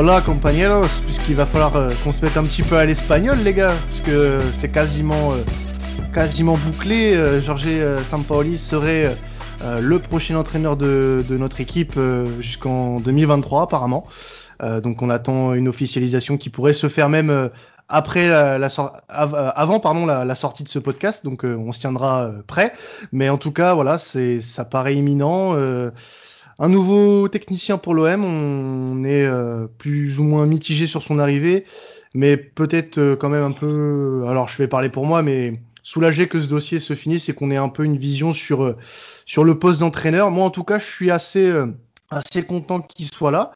Hola compañeros, puisqu'il va falloir euh, qu'on se mette un petit peu à l'espagnol les gars, puisque c'est quasiment, euh, quasiment bouclé. Euh, Jorge euh, Sampaoli serait euh, le prochain entraîneur de, de notre équipe euh, jusqu'en 2023 apparemment. Euh, donc on attend une officialisation qui pourrait se faire même euh, après la, la euh, avant pardon la, sortie de ce podcast. Donc euh, on se tiendra euh, prêt. Mais en tout cas voilà, ça paraît imminent. Un nouveau technicien pour l'OM, on est euh, plus ou moins mitigé sur son arrivée, mais peut-être euh, quand même un peu. Alors je vais parler pour moi, mais soulagé que ce dossier se finisse et qu'on ait un peu une vision sur euh, sur le poste d'entraîneur. Moi en tout cas, je suis assez assez content qu'il soit là.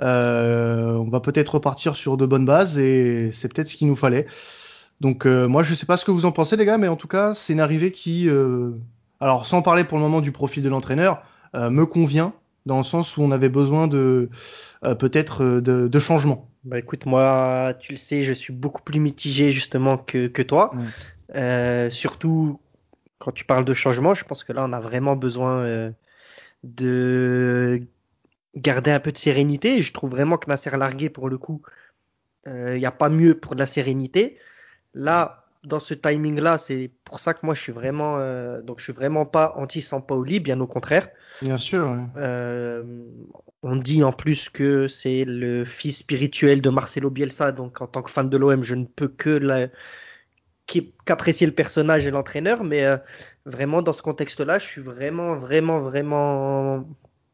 On va peut-être repartir sur de bonnes bases et c'est peut-être ce qu'il nous fallait. Donc moi je sais pas ce que vous en pensez les gars, mais en tout cas c'est une arrivée qui, alors sans parler pour le moment du profil de l'entraîneur, me convient dans le sens où on avait besoin de euh, peut-être euh, de, de changement. Bah écoute, moi, tu le sais, je suis beaucoup plus mitigé justement que, que toi. Mm. Euh, surtout quand tu parles de changement, je pense que là, on a vraiment besoin euh, de garder un peu de sérénité. Et je trouve vraiment que Nasser Largué, pour le coup, il n'y a pas mieux pour de la sérénité. Là, dans ce timing-là, c'est pour ça que moi, je suis vraiment, euh, donc je suis vraiment pas anti-Sampaoli, bien au contraire. Bien sûr. ouais. Euh, on dit en plus que c'est le fils spirituel de Marcelo Bielsa, donc en tant que fan de l'OM, je ne peux que la- qu'apprécier le personnage et l'entraîneur, mais euh, vraiment dans ce contexte-là, je suis vraiment, vraiment, vraiment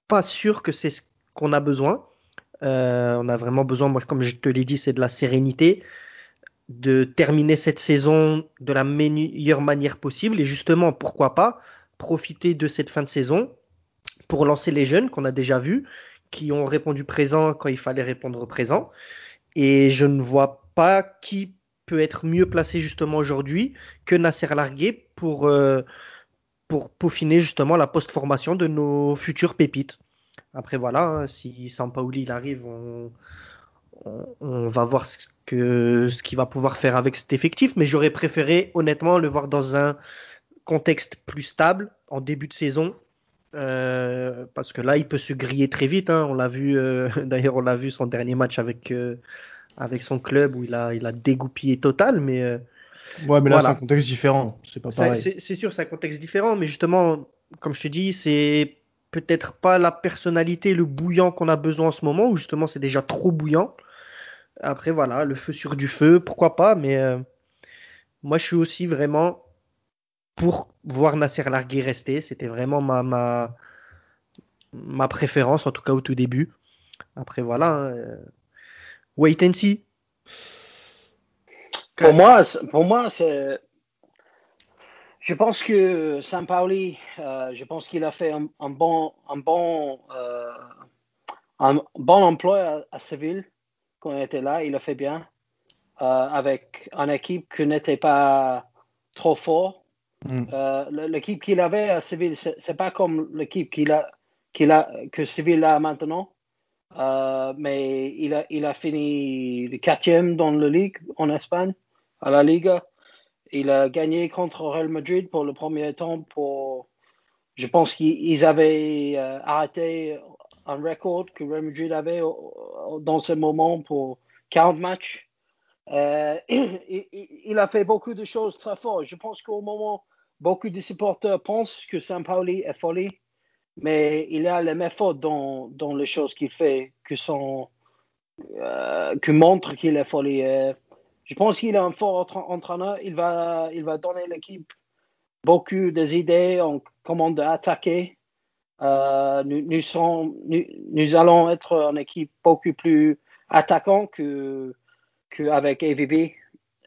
pas sûr que c'est ce qu'on a besoin. Euh, on a vraiment besoin, moi, comme je te l'ai dit, c'est de la sérénité, de terminer cette saison de la meilleure manière possible, et justement, pourquoi pas profiter de cette fin de saison pour lancer les jeunes qu'on a déjà vus, qui ont répondu présent quand il fallait répondre présent. Et je ne vois pas qui peut être mieux placé justement aujourd'hui que Nasser Largué pour, euh, pour peaufiner justement la post-formation de nos futures pépites. Après voilà, hein, si Sampaoli il arrive, on, on, va voir ce que ce qu'il va pouvoir faire avec cet effectif, mais j'aurais préféré honnêtement le voir dans un contexte plus stable en début de saison euh, parce que là, il peut se griller très vite. hein. On l'a vu, euh, d'ailleurs, on l'a vu son dernier match avec, euh, avec son club où il a, il a dégoupillé total. Mais Ouais, mais là Voilà. c'est un contexte différent. C'est pas pareil. c'est sûr, c'est un contexte différent. Mais justement, comme je te dis, c'est peut-être pas la personnalité, le bouillant qu'on a besoin en ce moment, ou justement, c'est déjà trop bouillant. Après, voilà, le feu sur du feu, pourquoi pas. Mais euh, moi, je suis aussi vraiment pour voir Nasser Largué rester. C'était vraiment ma, ma, ma préférence, en tout cas au tout début. Après, voilà. hein, euh, wait and see. Pour moi, pour moi, c'est. Je pense que Sampaoli, euh, je pense qu'il a fait un, un bon, un bon, euh, un bon emploi à, à Séville quand il était là. Il a fait bien euh, avec une équipe qui n'était pas trop fort. Mm. Euh, le- l'équipe qu'il avait à Séville, c'est pas comme l'équipe qu'il a, qu'il a, que Séville a maintenant. Euh, mais il a, il a fini le quatrième dans la Ligue en Espagne, à la Liga. Il a gagné contre Real Madrid pour le premier temps. Pour, je pense qu'ils avaient euh, arrêté un record que Real Madrid avait dans ce moment pour 40 matchs. Euh, il, a fait beaucoup de choses très fortes. Je pense qu'au moment, beaucoup de supporters pensent que Sampaoli est folie, mais il a les méthodes dans, dans les choses qu'il fait que sont euh, qu'il est folie. Euh, je pense qu'il est un fort entra- entraîneur. Il va, il va donner l'équipe beaucoup des idées en comment attaquer. Euh, nous, nous, serons- nous, nous allons être une équipe beaucoup plus attaquant que qu'avec AVB.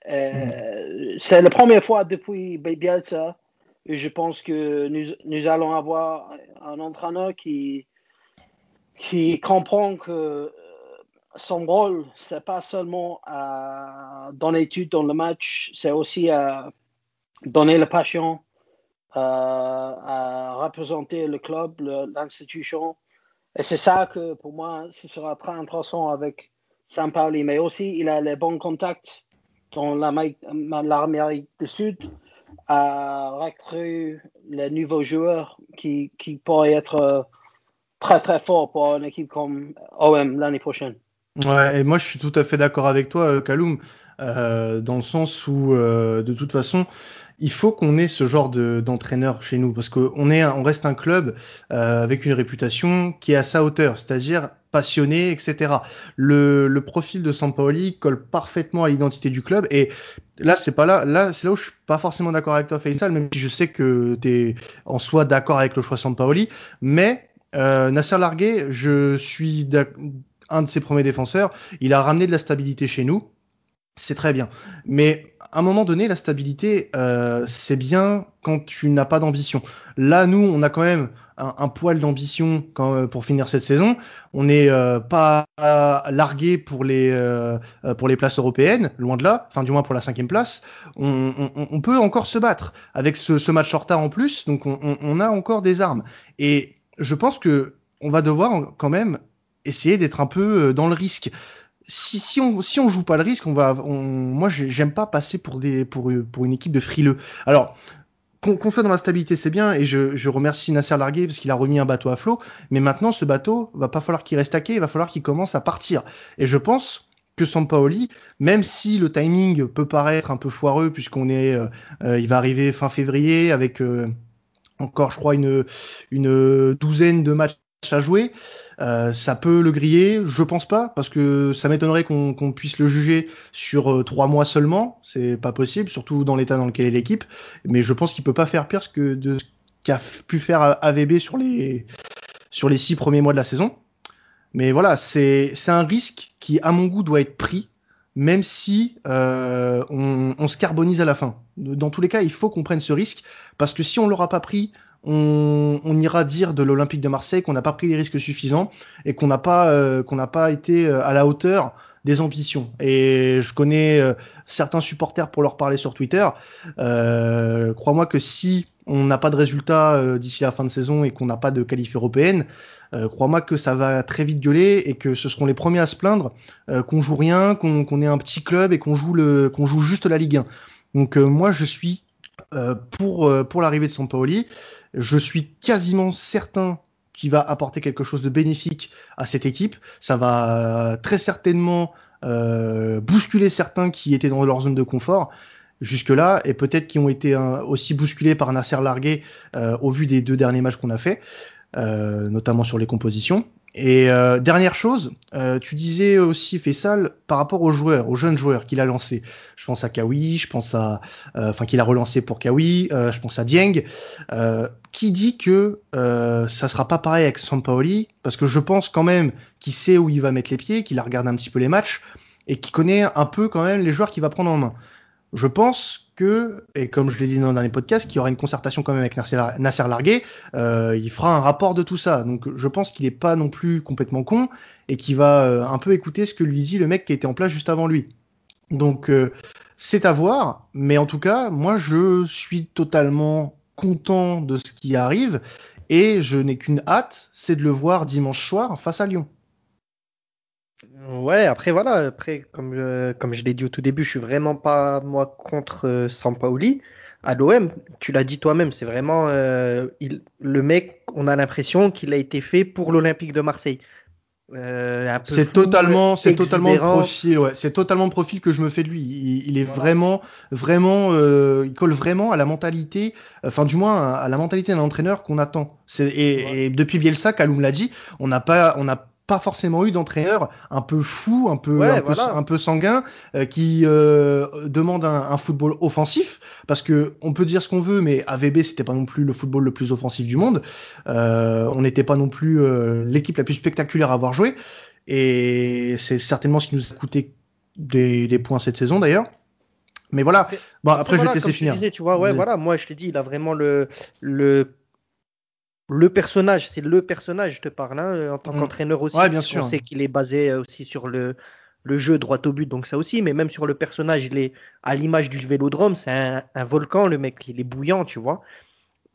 Euh, C'est la première fois depuis Bielsa et je pense que nous, nous allons avoir un entraîneur qui, qui comprend que euh, son rôle, c'est pas seulement à donner l'étude dans le match, c'est aussi à donner la passion, à représenter le club, l'institution. Et c'est ça que pour moi, ce sera très intéressant avec Sampaoli. Mais aussi, il a les bons contacts dans l'Amérique du Sud à recruter les nouveaux joueurs qui, pourraient être euh, très très forts pour une équipe comme OM l'année prochaine. Ouais, et moi je suis tout à fait d'accord avec toi, Kaloum, dans le sens où de toute façon il faut qu'on ait ce genre d'entraîneur chez nous parce qu'on est, on reste un club euh, avec une réputation qui est à sa hauteur, c'est-à-dire passionné, etc. Le, le profil de Sampaoli colle parfaitement à l'identité du club et là c'est pas là, là c'est là où je suis pas forcément d'accord avec toi, Faisal, même si je sais que tu es en soi d'accord avec le choix Sampaoli, mais euh, Nasser Largué, je suis un de ses premiers défenseurs. Il a ramené de la stabilité chez nous c'est très bien. Mais à un moment donné, la stabilité, euh, c'est bien quand tu n'as pas d'ambition. Là, nous, on a quand même un, poil d'ambition euh, pour finir cette saison. On n'est euh, pas largué pour les pour les places européennes, loin de là. Enfin, du moins pour la cinquième place. On, peut encore se battre avec ce, match en retard en plus. Donc, on, a encore des armes. Et je pense que on va devoir quand même essayer d'être un peu dans le risque si, si on si on joue pas le risque, on va, on, moi j'aime pas passer pour des pour une équipe de frileux. Alors qu'on soit dans la stabilité, c'est bien, et je, je remercie Nasser Largué parce qu'il a remis un bateau à flot. Mais maintenant, ce bateau va pas falloir qu'il reste à quai, il va falloir qu'il commence à partir. Et je pense que Sampaoli, même si le timing peut paraître un peu foireux puisqu'on est, euh, euh, il va arriver fin février avec euh, encore, je crois, une une douzaine de matchs à jouer. Euh, ça peut le griller, je pense pas, parce que ça m'étonnerait qu'on puisse le juger sur euh, trois mois seulement. C'est pas possible, surtout dans l'état dans lequel est l'équipe. Mais je pense qu'il peut pas faire pire que de ce qu'a pu faire AVB sur les sur les six premiers mois de la saison. Mais voilà, c'est c'est un risque qui, à mon goût, doit être pris, même si euh, on, on, se carbonise à la fin. Dans tous les cas, il faut qu'on prenne ce risque, parce que si on l'aura pas pris, on, ira dire de l'Olympique de Marseille qu'on n'a pas pris les risques suffisants et qu'on n'a pas euh, qu'on pas été euh, à la hauteur des ambitions. Et je connais euh, certains supporters pour leur parler sur Twitter. Crois-moi que si on n'a pas de résultats d'ici la fin de saison et qu'on n'a pas de qualif européenne, crois-moi que ça va très vite gueuler et que ce seront les premiers à se plaindre qu'on joue rien, qu'on est un petit club et qu'on joue le joue juste la Ligue 1. Donc moi je suis pour pour l'arrivée de Sampaoli. Je suis quasiment certain qu'il va apporter quelque chose de bénéfique à cette équipe. Ça va euh, très certainement euh, bousculer certains qui étaient dans leur zone de confort jusque-là et peut-être qui ont été aussi bousculés par Nasser Largué euh, au vu des deux derniers matchs qu'on a fait, notamment sur les compositions. Et euh, dernière chose, euh, tu disais aussi Fessal par rapport aux joueurs, aux jeunes joueurs qu'il a lancés. Je pense à Kawi, je pense à, euh, enfin qu'il a relancé pour Kawi, je pense à Dieng. qui dit que ça sera pas pareil avec Sampaoli? Parce que je pense quand même qu'il sait où il va mettre les pieds, qu'il a regardé un petit peu les matchs et qu'il connaît un peu quand même les joueurs qu'il va prendre en main. Je pense que, et comme je l'ai dit dans le dernier podcast, qu'il y aura une concertation quand même avec Nasser Largué, euh, il fera un rapport de tout ça. Donc je pense qu'il n'est pas non plus complètement con et qu'il va euh, un peu écouter ce que lui dit le mec qui était en place juste avant lui. Donc euh, c'est à voir, mais en tout cas, moi je suis totalement content de ce qui arrive et je n'ai qu'une hâte, c'est de le voir dimanche soir face à Lyon. Ouais, après voilà, après comme euh, comme je l'ai dit au tout début, je suis vraiment pas moi contre euh, Sampaoli. À l'OM, tu l'as dit toi-même, c'est vraiment euh, il, le mec, on a l'impression qu'il a été fait pour l'Olympique de Marseille. Euh, c'est totalement, c'est totalement le profil, ouais. C'est totalement le profil que je me fais de lui. Il, est vraiment, vraiment, il colle vraiment à la mentalité, enfin du moins à, la mentalité d'un entraîneur qu'on attend. Et, et, depuis Bielsa, Kaloum l'a dit, on n'a pas, on pas forcément eu d'entraîneur un peu fou, un peu, un, peu sanguin, euh, qui euh, demande un, football offensif, parce que on peut dire ce qu'on veut, mais AVB c'était pas non plus le football le plus offensif du monde. Euh, on n'était pas non plus l'équipe la plus spectaculaire à avoir joué, et c'est certainement ce qui nous a coûté des, des points cette saison d'ailleurs. Mais voilà. Bon, après, je vais te laisser finir. tu vois, ouais, voilà. Moi, je t'ai dit, il a vraiment le, le le personnage, c'est le personnage, je te parle, hein, en tant mm. qu'entraîneur aussi. Ouais, bien sûr. On sait qu'il est basé euh, aussi sur le, le jeu droit au but, donc ça aussi, mais même sur le personnage, il est à l'image du vélodrome, c'est un, volcan, le mec, il est bouillant, tu vois.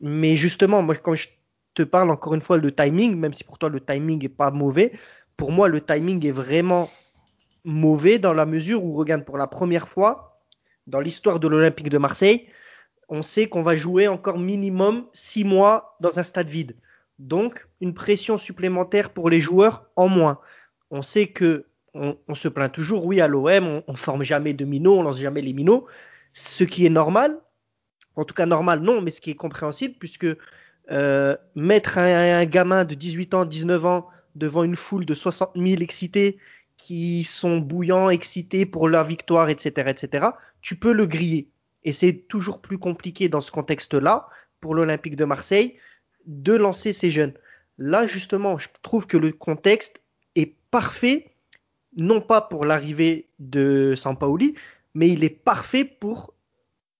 Mais justement, moi, quand je te parle encore une fois le timing, même si pour toi le timing est pas mauvais, pour moi le timing est vraiment mauvais dans la mesure où, regarde, pour la première fois dans l'histoire de l'Olympique de Marseille, on sait qu'on va jouer encore minimum six mois dans un stade vide. Donc, une pression supplémentaire pour les joueurs en moins. On sait que on, se plaint toujours, oui, à l'OM, on, on, forme jamais de minots, on lance jamais les minots, ce qui est normal, en tout cas normal, non, mais ce qui est compréhensible, puisque euh, mettre un, gamin de 18 ans, 19 ans devant une foule de 60 000 excités qui sont bouillants, excités pour la victoire, etc., etc., tu peux le griller. Et c'est toujours plus compliqué dans ce contexte-là, pour l'Olympique de Marseille, de lancer ces jeunes. Là, justement, je trouve que le contexte est parfait, non pas pour l'arrivée de Sampaoli, mais il est parfait pour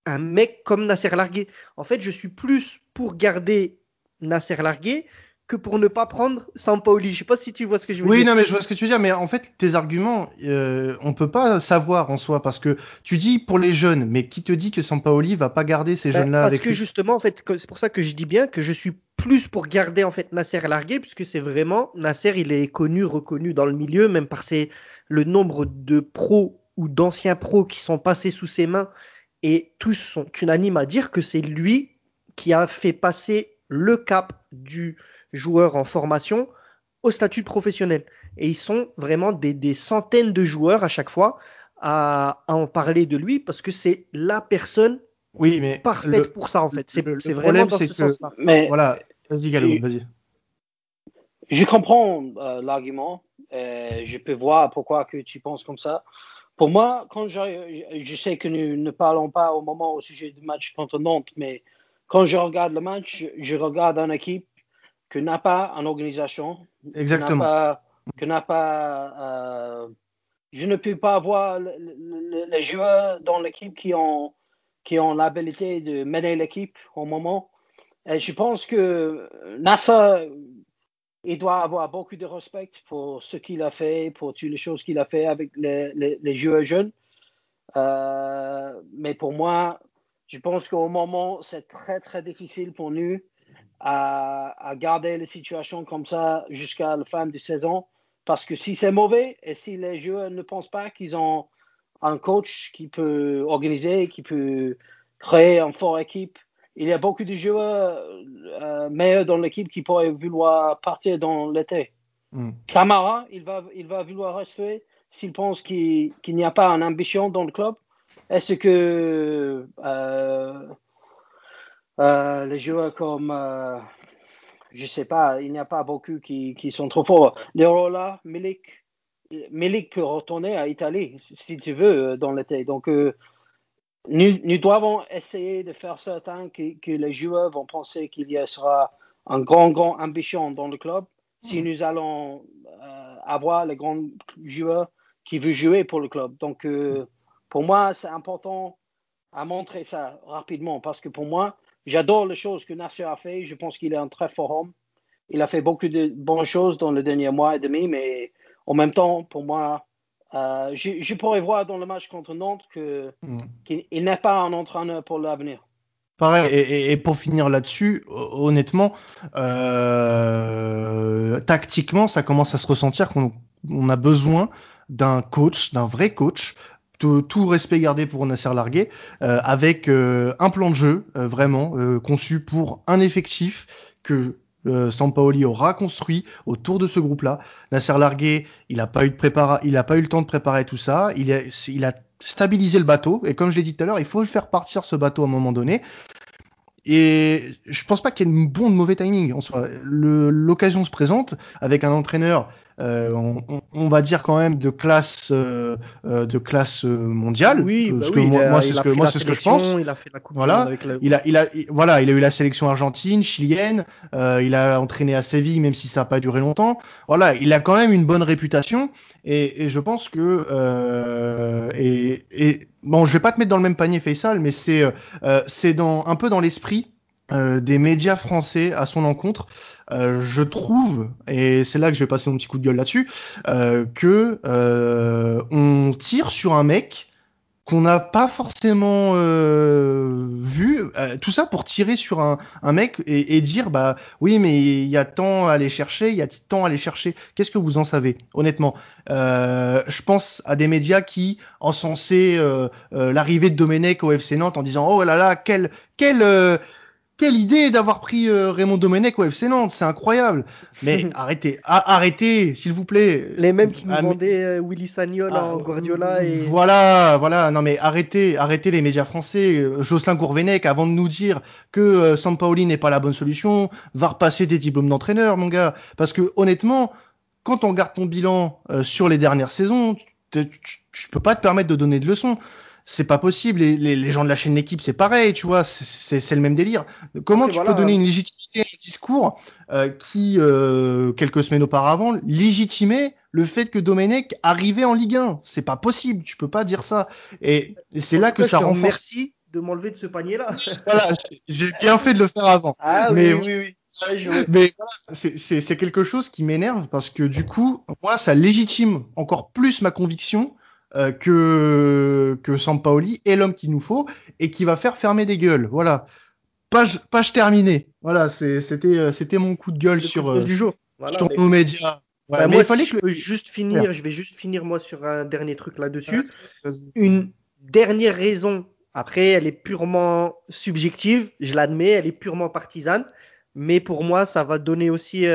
un mec comme Nasser Largué. En fait, je suis plus pour garder Nasser Largué que pour ne pas prendre Sampaoli. Je sais pas si tu vois ce que je veux dire. Oui, non, mais je vois ce que tu veux dire. Mais en fait, tes arguments, euh, on peut pas savoir en soi parce que tu dis pour les jeunes, mais qui te dit que Sampaoli va pas garder ces ben, jeunes-là avec Parce que justement, en fait, c'est pour ça que je dis bien que je suis plus pour garder en fait Nasser Largué, puisque c'est vraiment Nasser, il est connu, reconnu dans le milieu, même par ses, le nombre de pros ou d'anciens pros qui sont passés sous ses mains et tous sont unanimes à dire que c'est lui qui a fait passer le cap du joueur en formation au statut professionnel. Et ils sont vraiment des, centaines de joueurs à chaque fois à, en parler de lui parce que c'est la personne oui, mais parfaite pour ça en fait. C'est vraiment dans ce sens-là. Voilà, vas-y Gallo, vas-y. Je comprends euh, l'argument. Euh, je peux voir pourquoi que tu penses comme ça. Pour moi, quand je, je sais que nous ne parlons pas au moment au sujet du match contre Nantes, mais quand je regarde le match, je regarde une équipe qui n'a pas une organisation. Exactement. Que n'a pas. Euh, je ne peux pas voir les joueurs dans l'équipe qui ont, qui ont l'habilité de mener l'équipe au moment. Et je pense que Nassa il doit avoir beaucoup de respect pour ce qu'il a fait, pour toutes les choses qu'il a fait avec les, les, joueurs jeunes. Euh, mais pour moi, je pense qu'au moment, c'est très, très difficile pour nous à, à, garder les situations comme ça jusqu'à la fin de saison. Parce que si c'est mauvais et si les joueurs ne pensent pas qu'ils ont un coach qui peut organiser, qui peut créer une forte équipe, il y a beaucoup de joueurs euh, meilleurs dans l'équipe qui pourraient vouloir partir dans l'été. Mm. Camara, il va, il va vouloir rester s'il pense qu'il n'y a pas une ambition dans le club. Est-ce que euh, euh, les joueurs comme, je ne sais pas, il n'y a pas beaucoup qui, qui sont trop forts. Lerola, Milik, Milik peut retourner à Italie si tu veux dans l'été. Donc, nous, nous, devons essayer de faire certain que, que les joueurs vont penser qu'il y sera un grand, grand ambition dans le club si mm. nous allons euh, avoir les grands joueurs qui veulent jouer pour le club. Donc, euh, pour moi, c'est important à montrer ça rapidement parce que pour moi, j'adore les choses que Nasser a fait. Je pense qu'il est un très fort homme. Il a fait beaucoup de bonnes choses dans le dernier mois et demi, mais en même temps, pour moi, euh, je, pourrais voir dans le match contre Nantes que, hmm. qu'il n'est pas un entraîneur pour l'avenir. Pareil, et, pour finir là-dessus, honnêtement, euh, tactiquement, ça commence à se ressentir qu'on a besoin d'un coach, d'un vrai coach, tout, respect gardé pour Nasser Largué, euh, avec un plan de jeu vraiment conçu pour un effectif que euh, Sampaoli aura construit autour de ce groupe-là. Nasser Largué, il n'a pas eu le temps de préparer tout ça. Il a, il a stabilisé le bateau. Et comme je l'ai dit tout à l'heure, il faut le faire partir ce bateau à un moment donné. Et je pense pas qu'il y ait de bon de mauvais timing. En l'occasion se présente avec un entraîneur euh, on, va dire quand même de classe euh, euh, de classe mondiale. Oui, bah que moi, c'est ce que moi c'est ce que je pense. Il a fait la coupe voilà, il a il a voilà, il a eu la sélection argentine, chilienne. il a entraîné à Séville, même si ça n'a pas duré longtemps. Voilà, il a quand même une bonne réputation et, je pense que et, et bon, je vais pas te mettre dans le même panier Faisal, mais c'est c'est dans un peu dans l'esprit des médias français à son encontre. Euh, je trouve, et c'est là que je vais passer mon petit coup de gueule là-dessus, euh, que euh, on tire sur un mec qu'on n'a pas forcément euh, vu, euh, tout ça pour tirer sur un, un mec et, et, dire bah oui mais il y a tant à aller chercher, il y a tant à aller chercher. Qu'est-ce que vous en savez honnêtement? Euh, Je pense à des médias qui encensaient l'arrivée de Domenech au FC Nantes en disant oh là là quel quel quelle idée d'avoir pris euh, Raymond Domenech au FC Nantes, c'est incroyable. Mais arrêtez, arrêtez, s'il vous plaît. Les mêmes qui nous vendaient euh, Willy Sagnol en ah, Guardiola et. Voilà, voilà. Non mais arrêtez, arrêtez les médias français. Euh, Jocelyn Gourvenec, avant de nous dire que Sampaoli n'est pas la bonne solution, va repasser des diplômes d'entraîneur, mon gars. Parce que honnêtement, quand on regarde ton bilan sur les dernières saisons, tu, tu, peux pas te permettre de donner de leçons c'est pas possible. Les, les, gens de la chaîne L'équipe, c'est pareil, tu vois, c'est le même délire. Comment tu peux donner une légitimité à un discours euh, qui, euh, quelques semaines auparavant, légitimait le fait que Domenech arrivait en Ligue 1 C'est pas possible, tu peux pas dire ça. Et, c'est là que ça renforce. Merci de m'enlever de ce panier-là. voilà, j'ai bien fait de le faire avant. Ah mais, oui, oui, oui. Mais c'est quelque chose qui m'énerve parce que du coup, moi, ça légitime encore plus ma conviction euh, que, que Sampaoli est l'homme qu'il nous faut et qui va faire fermer des gueules. Voilà. Page, page terminée. Voilà, c'était euh, c'était mon coup de gueule sur, euh, du jour. sur nos médias. Bah, moi, il fallait que je juste finir, je vais juste finir moi sur un dernier truc là-dessus. Une dernière raison. Après, elle est purement subjective, je l'admets, elle est purement partisane, mais pour moi, ça va donner aussi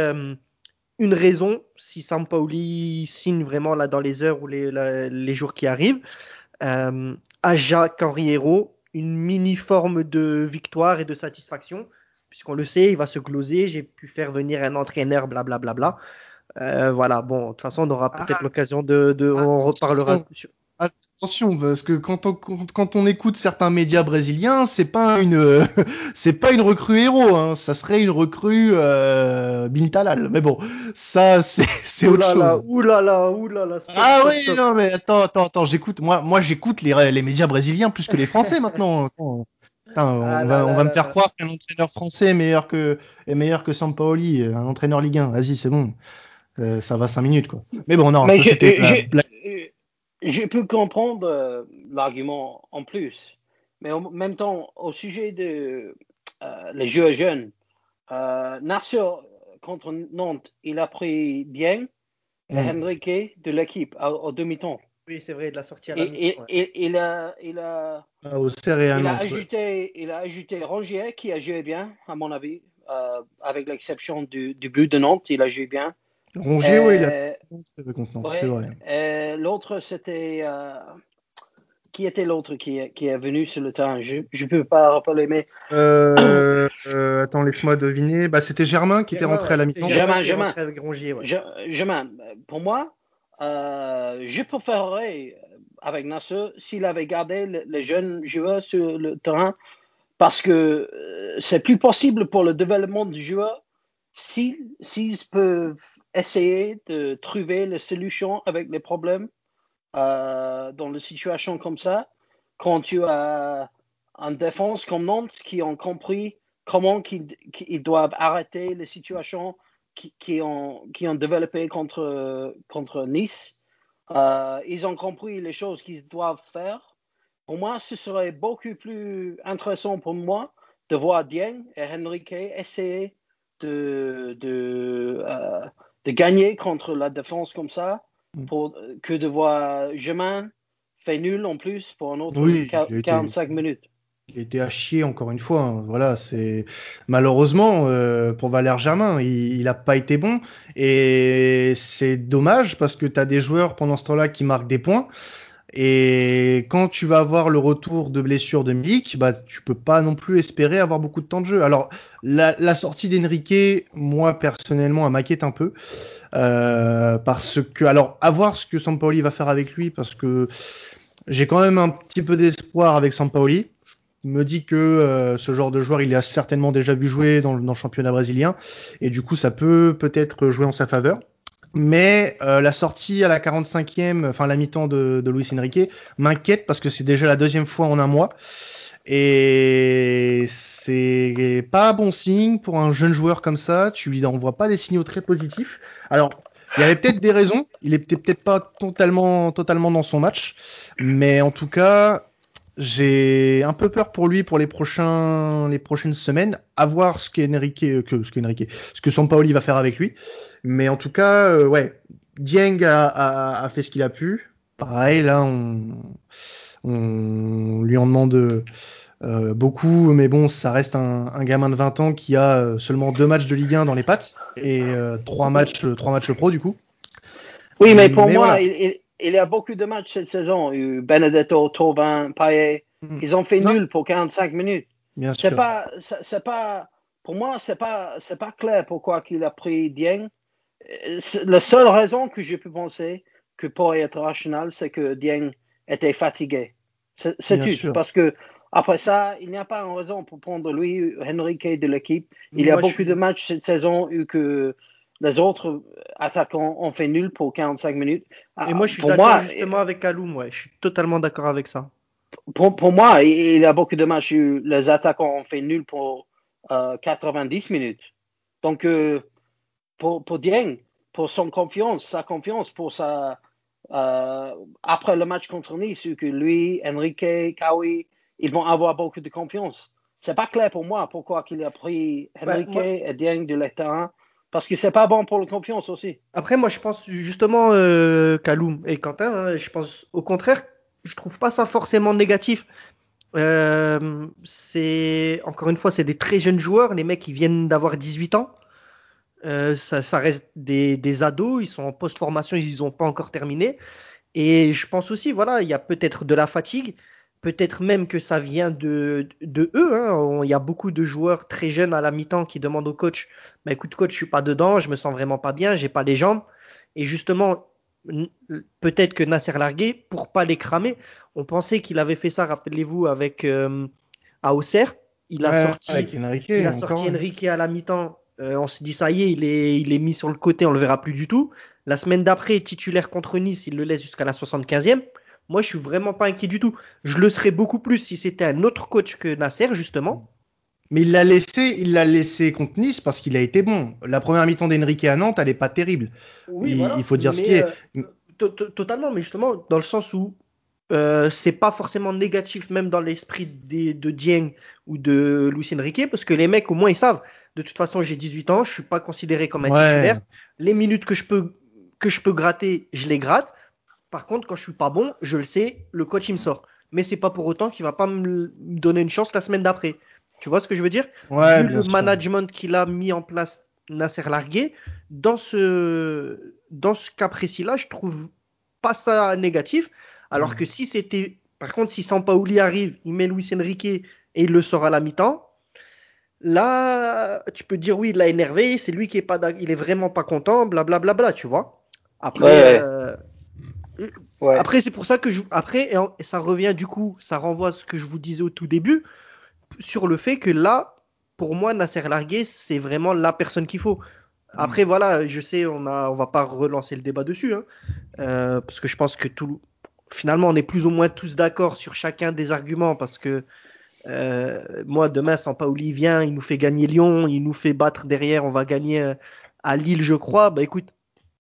une raison, si Sampaoli signe vraiment là dans les heures ou les, jours qui arrivent, euh, à Jacques Henri une mini forme de victoire et de satisfaction, puisqu'on le sait, il va se gloser, j'ai pu faire venir un entraîneur, blablabla. Bla, bla, bla. euh, voilà, bon, de toute façon, on aura peut-être ah. l'occasion de, de on reparlera. Attention, parce que quand on, quand on écoute certains médias brésiliens, c'est pas une, c'est pas une recrue héros, hein. ça serait une recrue euh, Bintalal. Mais bon, ça c'est, c'est autre chose. Oulala, oulala. Ah oui, non mais attends, attends, attends, j'écoute, moi, moi j'écoute les, les médias brésiliens plus que les Français maintenant. on, ah va, on va me faire croire qu'un entraîneur français est meilleur que, est meilleur que Sampaoli, un entraîneur Ligue 1. Vas-y, c'est bon. Euh, ça va 5 minutes quoi. Mais bon, non, c'était je peux comprendre euh, l'argument en plus, mais en même temps, au sujet de euh, les jeux jeunes, euh, Nassau contre Nantes, il a pris bien mm. Henrique de l'équipe au, demi-temps. Oui, c'est vrai, de la sortie à la et, et, il a, il a, ah, au il a ajouté, il a ajouté Rongier qui a joué bien, à mon avis, euh, avec l'exception du, du but de Nantes, il a joué bien. Rongier, oui, il a euh, c'est vrai. Euh, l'autre, c'était. Euh, qui était l'autre qui, qui, est venu sur le terrain? Je ne peux pas rappeler, mais. attends, laisse-moi deviner. Bah, c'était Germain qui était rentré à la mi-temps. Germain, Germain. Germain, pour moi, je préférerais avec Nasser s'il avait gardé les jeunes joueurs sur le terrain parce que c'est plus possible pour le développement du joueur s'ils peuvent essayer de trouver la solution avec les problèmes euh, dans une situation comme ça, quand tu as une défense comme Nantes qui ont compris comment ils, doivent arrêter les situations qui, qui, ont, qui ont développé contre, contre Nice, euh, ils ont compris les choses qu'ils doivent faire. Pour moi, ce serait beaucoup plus intéressant pour moi de voir Dieng et Henrique essayer de, de, euh, de gagner contre la défense comme ça mm. pour, que de voir Germain fait nul en plus pour un autre 45 minutes. Il était à chier encore une fois. Hein. Voilà, c'est malheureusement euh, pour Valère Germain, il n'a pas été bon et c'est dommage parce que tu as des joueurs pendant ce temps-là qui marquent des points. Et quand tu vas avoir le retour de blessure de Milik, bah tu peux pas non plus espérer avoir beaucoup de temps de jeu. Alors la, sortie d'Enrique, moi personnellement, elle m'inquiète un peu euh, parce que alors à voir ce que Sampaoli va faire avec lui parce que j'ai quand même un petit peu d'espoir avec Sampaoli. Je me dis que euh, ce genre de joueur, il a certainement déjà vu jouer dans, dans le championnat brésilien et du coup ça peut peut-être jouer en sa faveur. Mais euh, la sortie à la 45e, enfin la mi-temps de, de Luis Enrique, m'inquiète parce que c'est déjà la deuxième fois en un mois. Et c'est pas bon signe pour un jeune joueur comme ça. Tu lui envoies pas des signaux très positifs. Alors, il y avait peut-être des raisons. Il était peut-être pas totalement, totalement dans son match. Mais en tout cas, j'ai un peu peur pour lui pour les prochains, les prochaines semaines. À voir ce qu'Enrique, que ce qu'Enrique, ce que Sampaoli va faire avec lui. Mais en tout cas, euh, ouais, Dieng a, fait ce qu'il a pu. Pareil, là, on, lui en demande euh, beaucoup, mais bon, ça reste un, un, gamin de 20 ans qui a euh, seulement deux matchs de Ligue 1 dans les pattes et euh, trois matchs, trois matchs pro du coup. Oui, mais pour moi, voilà. il, il, y a beaucoup de matchs cette saison. Benedetto, Tauvin, Payet, mm. ils ont fait non. nul pour 45 minutes. Bien sûr. C'est pas, c'est pas, pour moi, c'est pas, c'est pas clair pourquoi qu'il a pris Dieng. La seule raison que j'ai pu penser que pour être rational, c'est que Dieng était fatigué. C'est tout. Sûr. Parce que après ça, il n'y a pas une raison pour prendre lui, Henrique de l'équipe. Il y a beaucoup suis... de matchs cette saison où que les autres attaquants ont fait nul pour 45 minutes. Et moi, je suis d'accord justement avec. Ouais. Je suis totalement d'accord avec ça. Pour, pour, moi, il y a beaucoup de matchs où les attaquants ont fait nul pour euh, 90 minutes. Donc, euh, pour, pour Dieng, pour son confiance, sa confiance, pour sa. Euh, après le match contre Nice, que lui, Enrique, Kawi, ils vont avoir beaucoup de confiance. C'est pas clair pour moi pourquoi il a pris Enrique et Dieng de l'état parce que c'est pas bon pour la confiance aussi. Après, moi, je pense justement, euh, Kaloum et Quentin, hein, je pense au contraire, je trouve pas ça forcément négatif. Euh, c'est encore une fois, c'est des très jeunes joueurs, les mecs qui viennent d'avoir 18 ans. Euh, ça, ça, reste des, des, ados, ils sont en post-formation, ils n'ont pas encore terminé. Et je pense aussi, voilà, il y a peut-être de la fatigue. Peut-être même que ça vient de, de eux. Hein. Il y a beaucoup de joueurs très jeunes à la mi-temps qui demandent au coach bah, écoute, coach, je suis pas dedans, je me sens vraiment pas bien, j'ai pas les jambes. Et justement, peut-être que Nasser Largué, pour pas les cramer, on pensait qu'il avait fait ça, rappelez-vous, avec euh, à Auxerre. Il a ouais, sorti, Enrique, il a sorti Enrique à la mi-temps. Euh, on se dit ça y est, il est, il est mis sur le côté, on le verra plus du tout. La semaine d'après, titulaire contre Nice, il le laisse jusqu'à la 75e. Moi, je suis vraiment pas inquiet du tout. Je le serais beaucoup plus si c'était un autre coach que Nasser, justement. Mais il l'a laissé, il l'a laissé contre Nice parce qu'il a été bon. La première mi-temps d'Enrique à Nantes, elle est pas terrible. Oui, il, voilà. il faut dire ce qui est. Euh, totalement, mais justement dans le sens où euh, c'est pas forcément négatif même dans l'esprit de, Dieng ou de Luis Enrique parce que les mecs au moins ils savent. De toute façon, j'ai 18 ans, je suis pas considéré comme un Ouais. titulaire. Les minutes que je peux que je peux gratter, je les gratte. Par contre, quand je suis pas bon, je le sais, le coach il me sort. Mais c'est pas pour autant qu'il va pas me donner une chance la semaine d'après. Tu vois ce que je veux dire? Ouais, Vu bien le sûr. management qu'il a mis en place Nasser Largué, dans ce, dans ce cas précis-là, je trouve pas ça négatif. Alors Mhm. que si c'était, par contre, si Sampaoli arrive, il met Luis Enrique et il le sort à la mi-temps, là, tu peux dire oui, il l'a énervé, c'est lui qui est pas, il est vraiment pas content, blablabla, bla, bla, tu vois. Après, Ouais. euh, Ouais. après, c'est pour ça que je. Après, et, ça revient du coup, ça renvoie à ce que je vous disais au tout début, sur le fait que là, pour moi, Nasser Largué, c'est vraiment la personne qu'il faut. Après, voilà, je sais, on a, on va pas relancer le débat dessus, hein, euh, parce que je pense que tout, finalement, on est plus ou moins tous d'accord sur chacun des arguments, parce que euh, moi, demain, Sampaoli vient, il nous fait gagner Lyon, il nous fait battre derrière, on va gagner euh, à Lille, je crois. Bah écoute,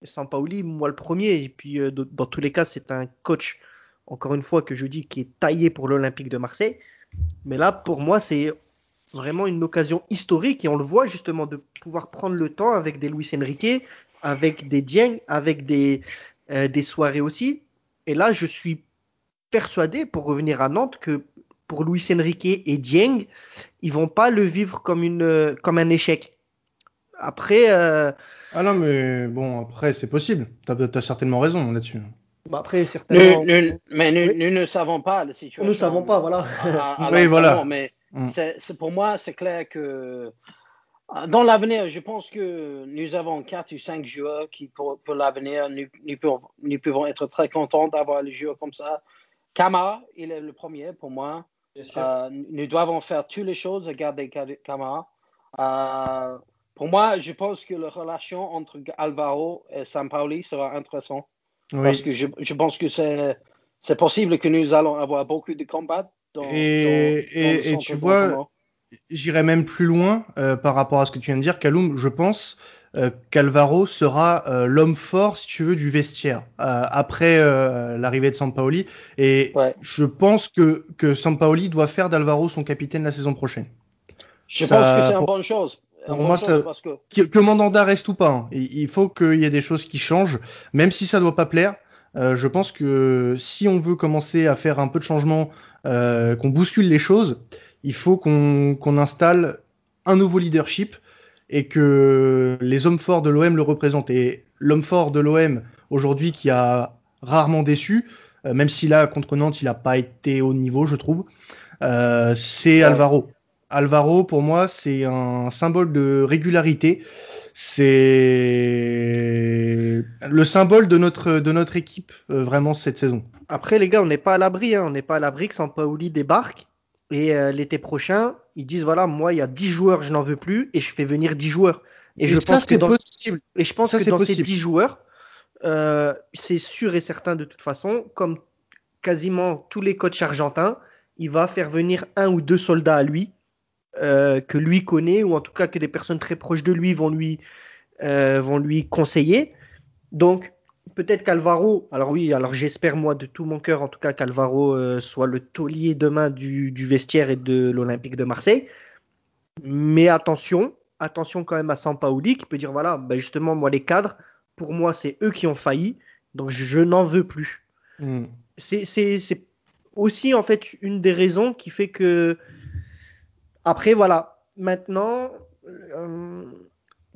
Sampaoli, moi le premier, et puis euh, dans tous les cas, c'est un coach, encore une fois, que je dis qui est taillé pour l'Olympique de Marseille. Mais là, pour moi, c'est vraiment une occasion historique, et on le voit justement de pouvoir prendre le temps avec des Luis Enrique, avec des Dieng, avec des, euh, des soirées aussi. Et là, je suis persuadé, pour revenir à Nantes, que pour Luis Enrique et Dieng, ils vont pas le vivre comme, une, euh, comme un échec. Après, euh, Ah non, mais bon, après, c'est possible. T'as as certainement raison là-dessus. bah après certainement, nous- mais nous, Oui. nous ne savons pas la situation. nous ne savons pas, voilà. à- à Oui, voilà. Mais Mm. pour moi, c'est clair que euh, dans l'avenir, je pense que nous avons quatre ou cinq joueurs qui, pour, pour l'avenir, nous, nous, pouvons, nous pouvons être très contents d'avoir les joueurs comme ça. Kamara, il est le premier pour moi. Euh, nous devons faire toutes les choses à garder Ka- Kamara. Euh, pour moi, je pense que la relation entre Alvaro et Sampaoli sera intéressante. Parce Oui. que je, je pense que c'est, c'est possible que nous allons avoir beaucoup de combats dans, Et- dans- dans et- le et centre tu vois, J'irais même plus loin euh, par rapport à ce que tu viens de dire, Kaloum. Je pense euh, qu'Alvaro sera euh, l'homme fort, si tu veux, du vestiaire euh, après euh, l'arrivée de Sampaoli. Et Ouais. je pense que, que Sampaoli doit faire d'Alvaro son capitaine la saison prochaine. Je ça- pense que c'est une bonne chose. Pour moi, ça- parce que Que, que Mandanda reste ou pas, hein. il, il faut qu'il y ait des choses qui changent, même si ça doit pas plaire. Euh, je pense que si on veut commencer à faire un peu de changement, euh, qu'on bouscule les choses, il faut qu'on installe un nouveau leadership et que les hommes forts de l'OM le représentent. Et l'homme fort de l'OM aujourd'hui qui a rarement déçu, euh, même si là contre Nantes il n'a pas été au niveau, je trouve, euh, c'est Alvaro. Alvaro pour moi c'est un symbole de régularité. C'est le symbole de notre de notre équipe euh, vraiment cette saison. Après les gars, on n'est pas à l'abri, hein. on n'est pas à l'abri que Sampaoli débarque et l'été prochain, ils disent voilà, moi il y a 10 joueurs, je n'en veux plus et je fais venir 10 joueurs. Et, je pense que dans, possible. Et je pense que dans ces 10 joueurs, euh, c'est sûr et certain de toute façon, comme quasiment tous les coachs argentins, il va faire venir un ou deux soldats à lui, euh, que lui connaît, ou en tout cas que des personnes très proches de lui vont lui, euh, vont lui conseiller. Donc, peut-être qu'Alvaro, alors oui, alors j'espère moi de tout mon cœur en tout cas qu'Alvaro soit le taulier demain du, du vestiaire et de l'Olympique de Marseille. Mais attention, attention quand même à Sampaoli qui peut dire voilà, ben justement, moi, les cadres, pour moi, c'est eux qui ont failli, donc je, n'en veux plus. Hmm. C'est aussi en fait une des raisons qui fait que. Après, voilà, maintenant, euh,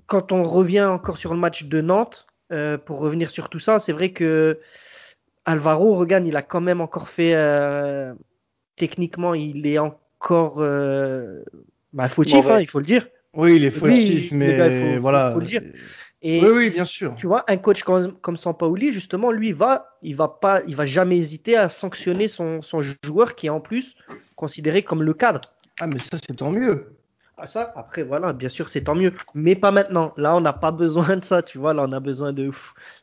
quand on revient encore sur le match de Nantes, euh, pour revenir sur tout ça, c'est vrai que Alvaro, regarde, il a quand même encore fait. Euh, techniquement, il est encore. Bah, fautif, hein, il faut le dire. Oui, il est fautif, mais voilà. Faut, le dire. Et oui, oui, bien sûr. Tu vois, un coach comme, comme Sampaoli, justement, lui va, il va pas, il va jamais hésiter à sanctionner son, son joueur qui est en plus considéré comme le cadre. Ah, mais ça, c'est tant mieux. Ah, ça, après, voilà, bien sûr, c'est tant mieux. Mais pas maintenant. Là, on n'a pas besoin de ça, tu vois. Là, on a besoin de.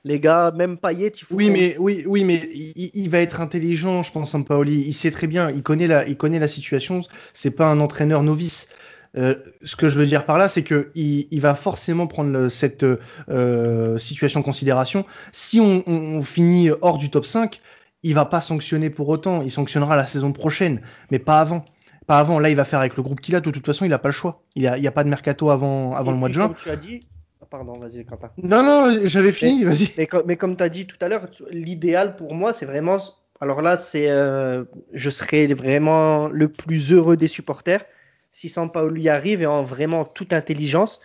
les gars, même Payet, il faut. Oui, mais, oui, oui, mais il, il, va être intelligent, je pense, Sampaoli. Il sait très bien, il connaît la, il connaît la situation. C'est pas un entraîneur novice. Euh, ce que je veux dire par là, c'est que il, il, va forcément prendre cette euh, situation en considération. Si on, on, finit hors du top 5, il va pas sanctionner pour autant. Il sanctionnera la saison prochaine, mais pas avant. Pas avant. Là, il va faire avec le groupe qu'il a. De toute façon, il a pas le choix. Il n'y a, a, pas de mercato avant, avant le mois de juin. Comme tu as dit. Ah, pardon, vas-y, Quentin. Non, non, j'avais fini, vas-y. Mais, mais, comme tu as dit tout à l'heure, l'idéal pour moi, c'est vraiment. Alors là, c'est, euh, je serais vraiment le plus heureux des supporters si Sampaoli arrive et en vraiment toute intelligence,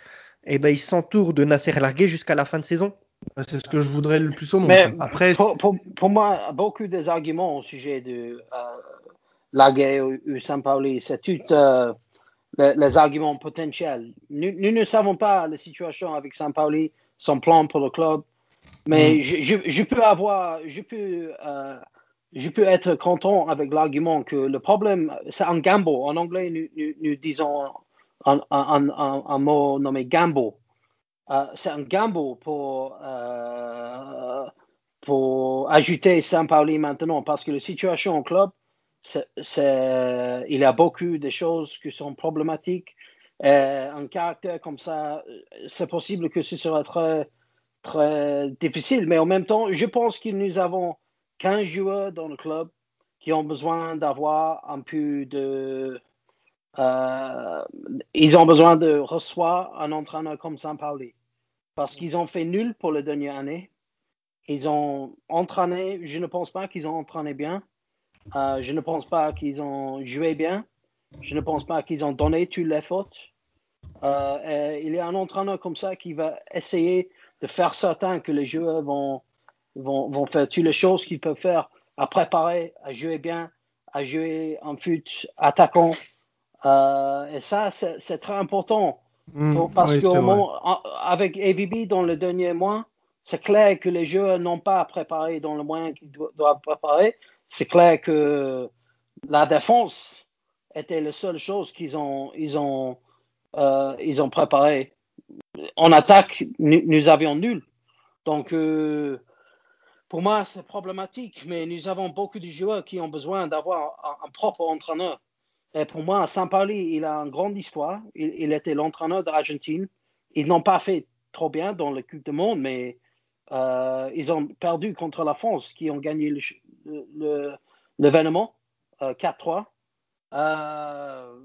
eh ben, il s'entoure de Nasser Largué jusqu'à la fin de saison. Bah, c'est ce que je voudrais le plus au monde. Mais Après... Pour, pour, moi, beaucoup des arguments au sujet de euh, Largué ou, Sampaoli, c'est tout euh, les, arguments potentiels. Nous, ne savons pas la situation avec Sampaoli, son plan pour le club, mais mm. je, je, peux avoir, je peux euh, je peux être content avec l'argument que le problème, c'est un gamble. En anglais, nous, disons un, mot nommé gamble. Euh, c'est un gamble pour, pour ajouter Saint-Pauli maintenant parce que la situation au club, il y a beaucoup de choses qui sont problématiques. Euh, un caractère comme ça, c'est possible que ce sera très, très difficile, mais en même temps, je pense que nous avons 15 joueurs dans le club qui ont besoin d'avoir un peu de. Euh, ils ont besoin de recevoir un entraîneur comme Saint-Pauli. Parce qu'ils ont fait nul pour la dernière année. Ils ont entraîné, je ne pense pas qu'ils ont entraîné bien. Euh, je ne pense pas qu'ils ont joué bien. Je ne pense pas qu'ils ont donné toutes les fautes. Euh, il y a un entraîneur comme ça qui va essayer de faire certain que les joueurs vont vont, vont faire toutes les choses qu'ils peuvent faire à préparer, à jouer bien, à jouer en fut attaquant. Euh, et ça, c'est très important. Hmm, parce qu'avec ABB dans le dernier mois, c'est clair que les joueurs n'ont pas préparé dans le moyen qu'ils doivent préparer. C'est clair que la défense était la seule chose qu'ils ont, ils ont, euh, ils ont préparé. En attaque, nous, avions nul. Donc, euh, pour moi, c'est problématique, mais nous avons beaucoup de joueurs qui ont besoin d'avoir un, propre entraîneur. Et pour moi, Saint-Pauli, il a une grande histoire. Il, était l'entraîneur d'Argentine. Ils n'ont pas fait trop bien dans le Coupe du Monde, mais euh, ils ont perdu contre la France, qui ont gagné l'événement le, 4-3. Euh, euh,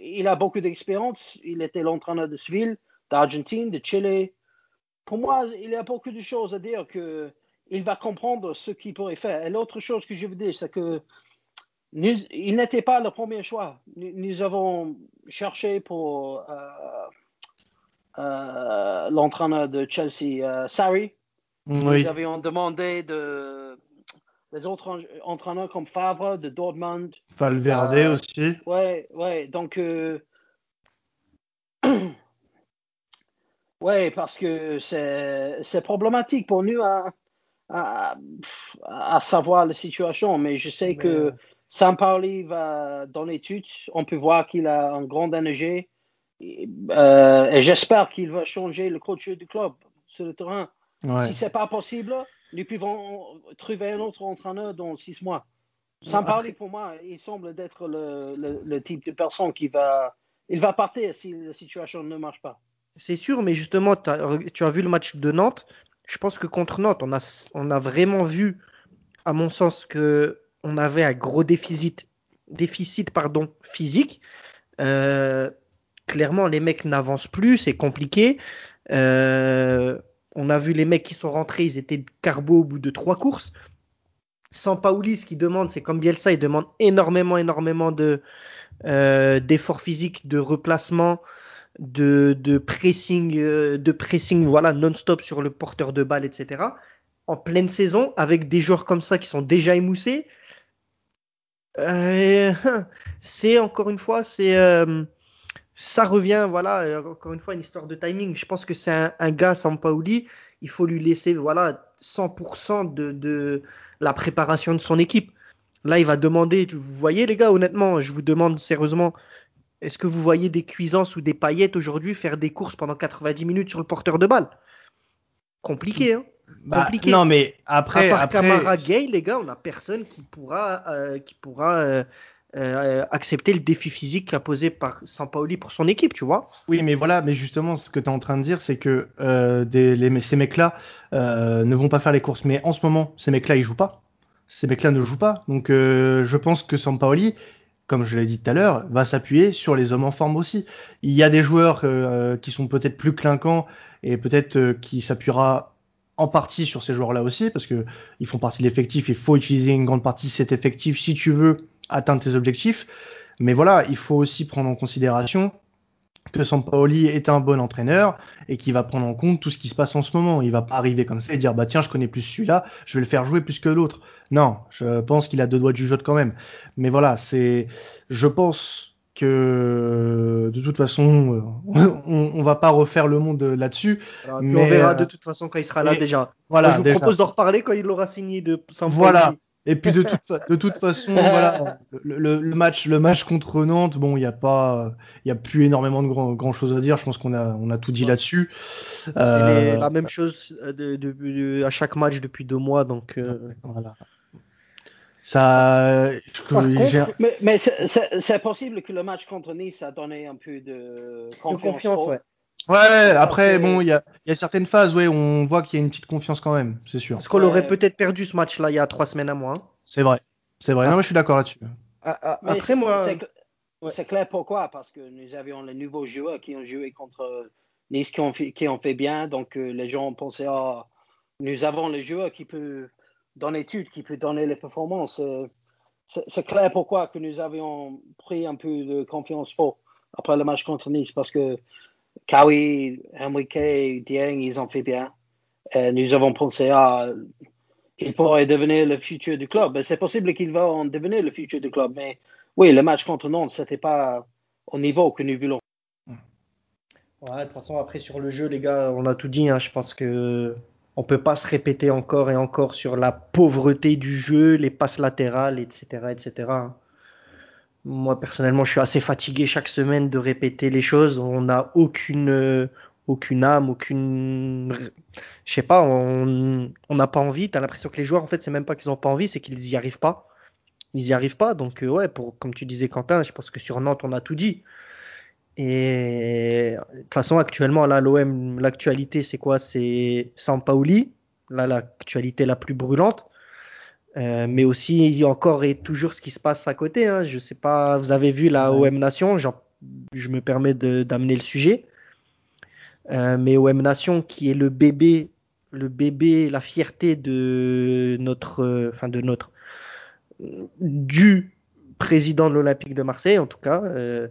il, a beaucoup d'expérience. Il était l'entraîneur de Seville, d'Argentine, de Chile. Pour moi, il y a beaucoup de choses à dire que il va comprendre ce qu'il pourrait faire. Et l'autre chose que je veux dire, c'est que il n'était pas le premier choix. Nous, avons cherché pour l'entraîneur de Chelsea, Sarri. Nous avions demandé de les autres entraîneurs comme Favre de Dortmund. Valverde euh, aussi. Ouais, ouais. Donc, euh, ouais, parce que c'est problématique pour nous à, à, savoir la situation. Mais je sais que Sampaoli va dans l'étude. On peut voir qu'il a un grand énergie. Euh, et j'espère qu'il va changer le coach du club sur le terrain. Si c'est pas possible, nous pouvons trouver un autre entraîneur dans six mois. Sans parler pour moi, il semble être le, type de personne qui va, il va partir si la situation ne marche pas. C'est sûr, mais justement, tu as vu le match de Nantes. Je pense que contre Nantes, on a, on a vraiment vu, à mon sens, que on avait un gros déficit, déficit pardon, physique. Euh, clairement, les mecs n'avancent plus, c'est compliqué. Euh, on a vu les mecs qui sont rentrés, ils étaient carbo au bout de trois courses. Sans Paulis qui demande, c'est comme Bielsa, il demande énormément, énormément de euh, d'efforts physiques, de replacement, de, pressing, euh, de pressing, voilà, non-stop sur le porteur de balle, etc. En pleine saison, avec des joueurs comme ça qui sont déjà émoussés, euh, c'est encore une fois, c'est ça revient, voilà, euh, encore une fois, une histoire de timing. Je pense que c'est un, un, gars, Sampaoli, il faut lui laisser, voilà, 100% de, de, la préparation de son équipe. Là, il va demander, vous voyez les gars, honnêtement, je vous demande sérieusement, est-ce que vous voyez des cuisances ou des paillettes aujourd'hui faire des courses pendant 90 minutes sur le porteur de balle? Compliqué, hein bah, Compliqué. Non, mais après, à part après... Camara Gay, les gars, on a personne qui pourra, euh, qui pourra euh, euh, accepter le défi physique qu'a posé par Sampaoli pour son équipe, tu vois. Oui, mais voilà, mais justement, ce que tu es en train de dire, c'est que euh, ces mecs-là euh, ne vont pas faire les courses. Mais en ce moment, ces mecs-là, ils jouent pas. Ces mecs-là ne jouent pas. Donc, je pense que Sampaoli, comme je l'ai dit tout à l'heure, va s'appuyer sur les hommes en forme aussi. Il y a des joueurs qui sont peut-être plus clinquants et peut-être qui s'appuiera en partie sur ces joueurs-là aussi, parce que ils font partie de l'effectif. Il faut utiliser une grande partie de cet effectif si tu veux atteindre tes objectifs. Mais voilà, il faut aussi prendre en considération que Sampaoli est un bon entraîneur et qu'il va prendre en compte tout ce qui se passe en ce moment. Il va pas arriver comme ça et dire bah tiens je connais plus celui-là, je vais le faire jouer plus que l'autre. Non, je pense qu'il a deux doigts du jeu quand même. Mais voilà, c'est, je pense que de toute façon on, on va pas refaire le monde là-dessus. Mais on verra de toute façon quand il sera là déjà. Voilà, je vous propose d'en reparler quand il l'aura signé de Sampaoli. Voilà. Et puis de toute, de toute façon, voilà, le, le, match, le match contre Nantes, bon, il n'y a pas, il y a plus énormément de grand, grand chose à dire. Je pense qu'on a, on a tout dit là-dessus. C'est euh... la même chose de, de, de, à chaque match depuis deux mois, donc. Euh... Voilà. Ça, contre, mais, mais c'est possible que le match contre Nice a donné un peu de confiance. De confiance ouais. Ouais, après, bon, il y a, y a, certaines phases, ouais, on voit qu'il y a une petite confiance quand même, c'est sûr. Parce qu'on aurait peut-être perdu ce match-là il y a trois semaines à moins. C'est vrai, c'est vrai. Non, mais je suis d'accord là-dessus. Ah, ah, après, moi. C'est clair pourquoi, parce que nous avions les nouveaux joueurs qui ont joué contre Nice, qui ont fait, qui ont fait bien, donc euh, les gens pensaient, ah, nous avons les joueurs qui peuvent donner l'étude, qui peut donner les performances. C'est clair pourquoi que nous avions pris un peu de confiance fort après le match contre Nice, parce que Kawi, Henrique, Dieng, ils ont fait bien. Nous avons pensé à il pourrait devenir le futur du club. C'est possible qu'il va en devenir le futur du club, mais oui, le match contre Nantes, c'était pas au niveau que nous voulons. Ouais, de toute façon, après sur le jeu, les gars, on a tout dit. Hein. Je pense que on peut pas se répéter encore et encore sur la pauvreté du jeu, les passes latérales, etc., etc. Moi, personnellement, je suis assez fatigué chaque semaine de répéter les choses. On n'a aucune, euh, aucune âme, aucune. Je sais pas, on n'a pas envie. Tu as l'impression que les joueurs, en fait, c'est même pas qu'ils n'ont pas envie, c'est qu'ils y arrivent pas. Ils y arrivent pas. Donc, euh, ouais, pour, comme tu disais, Quentin, je pense que sur Nantes, on a tout dit. Et de toute façon, actuellement, là, l'OM, l'actualité, c'est quoi? C'est Sampaoli. Là, l'actualité la plus brûlante. Euh, mais aussi il y a encore et toujours ce qui se passe à côté. Hein. Je sais pas, vous avez vu la OM Nation, je me permets d'amener le sujet. Euh, mais OM Nation qui est le bébé, le bébé, la fierté de notre, enfin de notre, du président de l'Olympique de Marseille, en tout cas. Euh,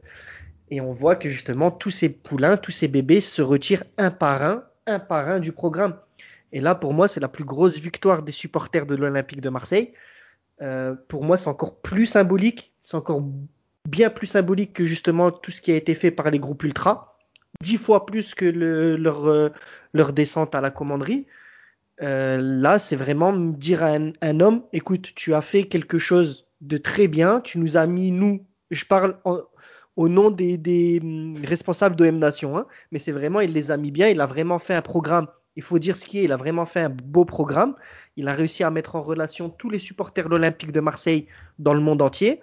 et on voit que justement, tous ces poulains, tous ces bébés se retirent un par un, un par un du programme. Et là, pour moi, c'est la plus grosse victoire des supporters de l'Olympique de Marseille. Euh, pour moi, c'est encore plus symbolique. C'est encore bien plus symbolique que justement tout ce qui a été fait par les groupes ultra. Dix fois plus que euh, leur descente à la commanderie. Euh, là, c'est vraiment dire à un, homme, écoute, tu as fait quelque chose de très bien, tu nous as mis, nous, je parle au nom des, des hum, responsables d'OM Nation, hein, mais c'est vraiment, il les a mis bien, il a vraiment fait un programme, il faut dire ce qui est, il a vraiment fait un beau programme, il a réussi à mettre en relation tous les supporters de l'Olympique de Marseille dans le monde entier.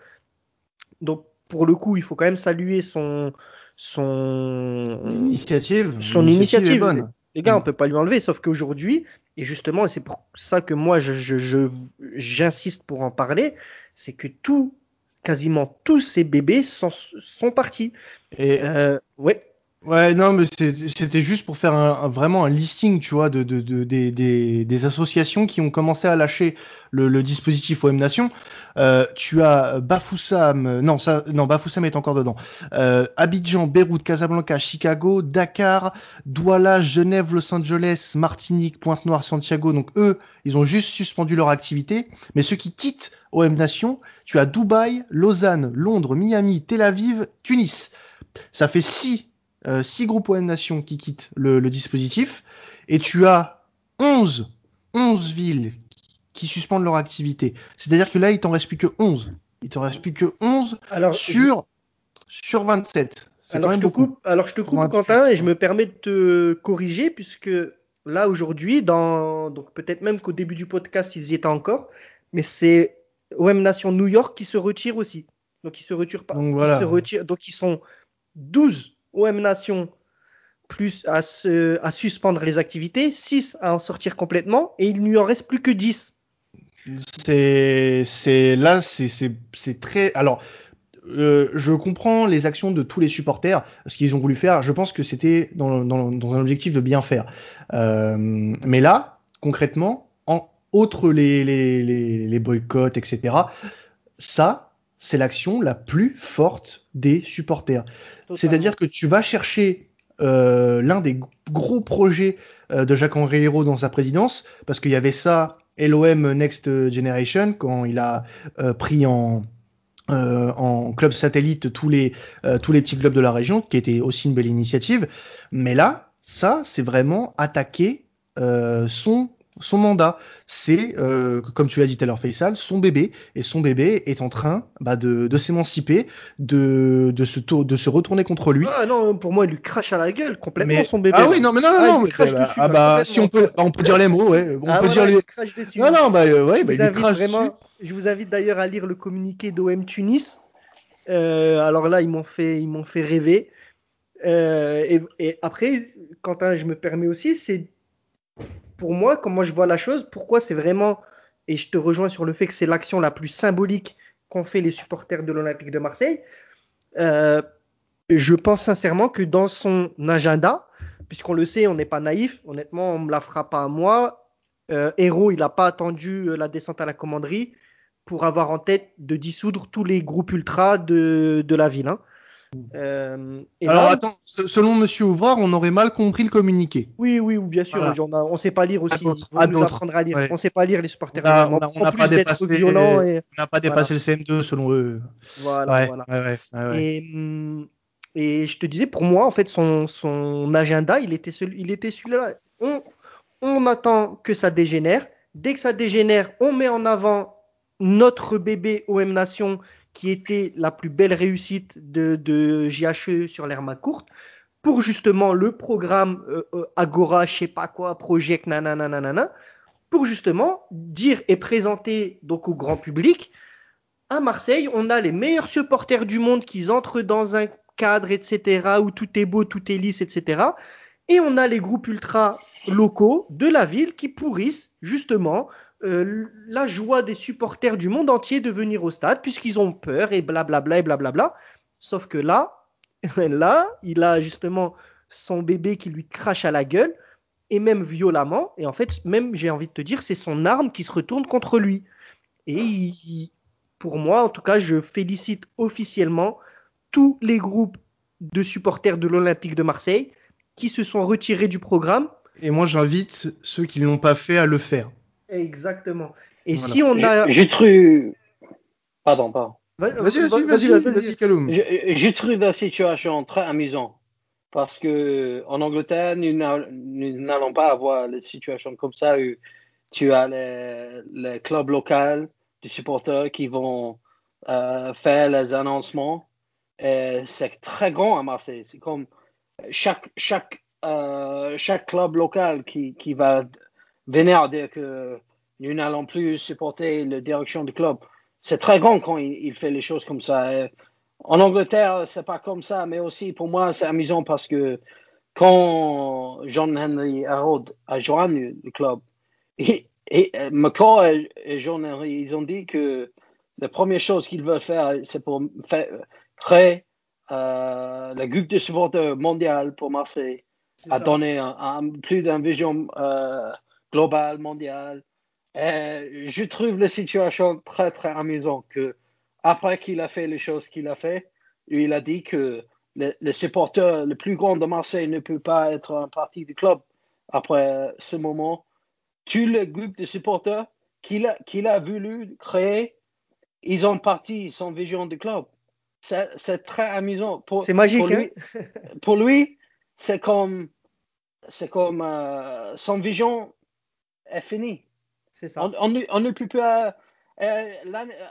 Donc, pour le coup, il faut quand même saluer son, son initiative. Son initiative. bonne. Les gars, on peut pas lui enlever, sauf qu'aujourd'hui, et justement, c'est pour ça que moi, j'insiste je, pour en parler, c'est que tout, quasiment tous ces bébés sont, sont partis. Et euh, ouais. Ouais, non, mais c'était juste pour faire un, vraiment un listing, tu vois, de, de, de des, des, des, associations qui ont commencé à lâcher le, le dispositif OM Nation. Euh, tu as Bafoussam, non, ça, non, Bafoussam est encore dedans. Euh, Abidjan, Beyrouth, Casablanca, Chicago, Dakar, Douala, Genève, Los Angeles, Martinique, Pointe-Noire, Santiago. Donc eux, ils ont juste suspendu leur activité. Mais ceux qui quittent OM Nation, tu as Dubaï, Lausanne, Londres, Miami, Tel Aviv, Tunis. Ça fait six euh, six groupes OM Nation qui quittent le, dispositif, et tu as 11, 11 villes qui, suspendent leur activité. C'est-à-dire que là, il t'en reste plus que 11. Il t'en reste plus que 11 alors, sur, sur 27. Alors, je te coupe, alors je te coupe, Quentin, et je me permets de te corriger, puisque là, aujourd'hui, dans, donc peut-être même qu'au début du podcast, ils y étaient encore, mais c'est OM Nation New York qui se retire aussi. Donc, ils se retirent pas. Donc, voilà. ils se retirent, donc, ils sont 12 OM Nation plus à, suspendre les activités, 6 à en sortir complètement, et il n'y en reste plus que 10. C'est, c'est là, c'est très. Alors, euh, je comprends les actions de tous les supporters, ce qu'ils ont voulu faire. Je pense que c'était dans, dans, un objectif de bien faire. Euh, mais là, concrètement, en outre les, les, les boycotts, etc., ça, c'est l'action la plus forte des supporters. C'est-à-dire que tu vas chercher euh, l'un des gros projets euh, de Jacques-Henri Hérault dans sa présidence, parce qu'il y avait ça, LOM Next Generation, quand il a euh, pris en, en club satellite tous les, tous les petits clubs de la région, qui était aussi une belle initiative. Mais là, ça, c'est vraiment attaquer son son mandat, c'est, euh, comme tu l'as dit tout à l'heure, Faisal, son bébé, et son bébé est en train bah, de, de s'émanciper, de, de, se de se retourner contre lui. Ah non, pour moi, il lui crache à la gueule complètement son bébé. Ah oui, non, mais non, non, ah, non, mais, bah, ah bah, si on peut, on peut dire les mots, ouais, on ah, peut dire les. Crache dessus. Non, non, bah, euh, ouais, bah, il crache vraiment. Je vous invite d'ailleurs à lire le communiqué d'OM Tunis. Euh, alors là, ils m'ont fait, ils m'ont fait rêver. Euh, et, et, après, Quentin, je me permets aussi, c'est pour moi, comment je vois la chose, pourquoi c'est vraiment, et je te rejoins sur le fait que c'est l'action la plus symbolique qu'ont fait les supporters de l'Olympique de Marseille, euh, je pense sincèrement que dans son agenda, puisqu'on le sait, on n'est pas naïf, honnêtement, on ne me la fera pas à moi. Euh, Héros, il n'a pas attendu euh, la descente à la commanderie pour avoir en tête de dissoudre tous les groupes ultra de, de la ville. Hein. Euh, Alors attends, selon Monsieur Ouvrard, on aurait mal compris le communiqué. Oui, oui, bien sûr. On, ne sait pas lire aussi. À nous apprendre à lire. On sait pas lire les supporters. On n'a pas dépassé, pas dépassé le CM2 selon eux. Voilà, voilà. Et, hum, et, je te disais, pour moi, en fait, son, son agenda, il était, celui, il était celui-là. On, on attend que ça dégénère. Dès que ça dégénère, on met en avant notre bébé OM Nation qui était la plus belle réussite de, de JHE sur l'Herma courte, pour justement le programme euh, euh, Agora, je sais pas quoi, Project, nanana, pour justement dire et présenter donc au grand public, à Marseille, on a les meilleurs supporters du monde qui entrent dans un cadre, etc., où tout est beau, tout est lisse, etc. Et on a les groupes ultra locaux de la ville qui pourrissent justement euh, la joie des supporters du monde entier de venir au stade puisqu'ils ont peur et blablabla et blablabla. Sauf que là, là, il a justement son bébé qui lui crache à la gueule et même violemment. Et en fait, même j'ai envie de te dire, c'est son arme qui se retourne contre lui. Et pour moi, en tout cas, je félicite officiellement tous les groupes de supporters de l'Olympique de Marseille qui se sont retirés du programme. Et moi, j'invite ceux qui ne l'ont pas fait à le faire. Exactement. Et si on a. J'ai cru. Pardon, pardon. Vas-y, vas-y, vas-y, vas-y, Kaloum. J'ai trouvé la situation très amusante parce que en Angleterre, nous n'allons pas avoir les situations comme ça où tu as les, les clubs locaux de supporters qui vont euh, faire les annoncements. C'est très grand à Marseille. C'est comme chaque, chaque, euh, chaque club local qui, qui va venir dire que nous n'allons plus supporter la direction du club. C'est très grand quand il, fait les choses comme ça. En Angleterre, c'est pas comme ça, mais aussi pour moi, c'est amusant parce que quand John Henry Harold a joint le club, et, et McCaw et, John Henry, ils ont dit que la première chose qu'ils veulent faire, c'est pour faire, créer euh, la groupe de supporters mondial pour Marseille, à donner un, plus d'une vision euh, globale, mondiale. Euh, je trouve la situation très très amusante que après qu'il a fait les choses qu'il a fait, il a dit que le, supporter le plus grand de Marseille ne peut pas être un parti du club après ce moment. Tous les groupes de supporters qu'il a, qu'il a voulu créer, ils ont parti son vision du club. C'est très amusant. C'est magique. Pour lui, hein? pour lui c'est comme, c'est comme euh, son vision est finie. On, ne peut pas. Euh,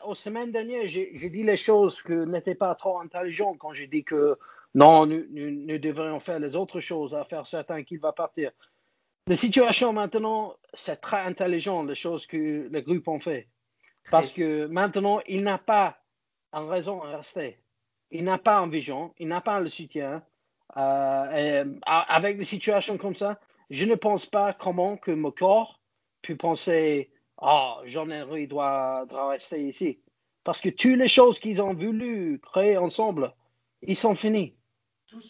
aux semaines dernières, j'ai dit les choses que n'étaient pas trop intelligentes quand j'ai dit que non, nous, devrions faire les autres choses, à faire certain qu'il va partir. La situation maintenant, c'est très intelligent, les choses que les groupes ont fait. Parce que maintenant, il n'a pas en raison de rester. Il n'a pas en vision, il n'a pas le soutien. Euh, avec des situations comme ça, je ne pense pas comment que mon corps puis penser, ah, oh, Jean-Henri doit, doit, rester ici. Parce que toutes les choses qu'ils ont voulu créer ensemble, ils sont finis.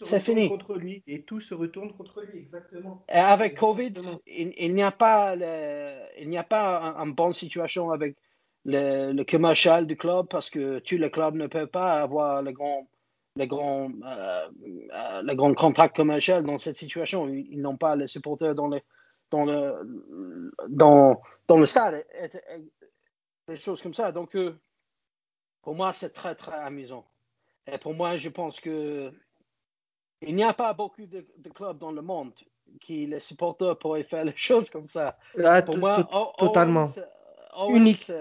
C'est fini. contre lui et tout se retourne contre lui, exactement. Et avec Covid, il, n'y a pas, il n'y a pas une bonne situation avec le, le, commercial du club parce que tous les clubs ne peuvent pas avoir le grand, les grands, euh, euh, les grands contrats commerciaux dans cette situation. Ils, n'ont pas les supporters dans les, dans le, dans, dans le stade, des choses comme ça. Donc, euh, pour moi, c'est très, très amusant. Et pour moi, je pense que il n'y a pas beaucoup de, clubs dans le monde qui, les supporters, pourraient faire les choses comme ça. Ah, pour moi, totalement. Unique.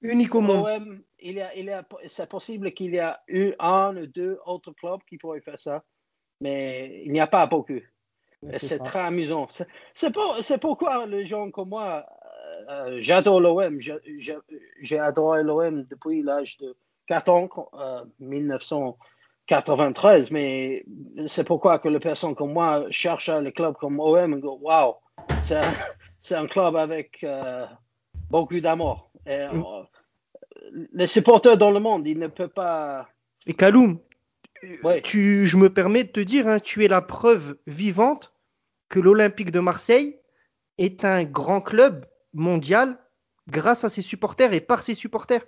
Unique au monde. il y a, il a, c'est possible qu'il y ait eu un ou deux autres clubs qui pourraient faire ça, mais il n'y a pas beaucoup. C'est très amusant. C'est pourquoi les gens comme moi, euh, j'adore l'OM. J'ai adoré l'OM depuis l'âge de 4 ans, 1993. Euh, mais c'est pourquoi que les personnes comme moi cherchent les clubs comme OM et go Waouh, c'est un club avec euh, beaucoup d'amour. Mm. Les supporters dans le monde, ils ne peuvent pas. Et Kaloum, tu, je me permets de te dire, hein, tu es la preuve vivante que l'Olympique de Marseille est un grand club mondial grâce à ses supporters et par ses supporters.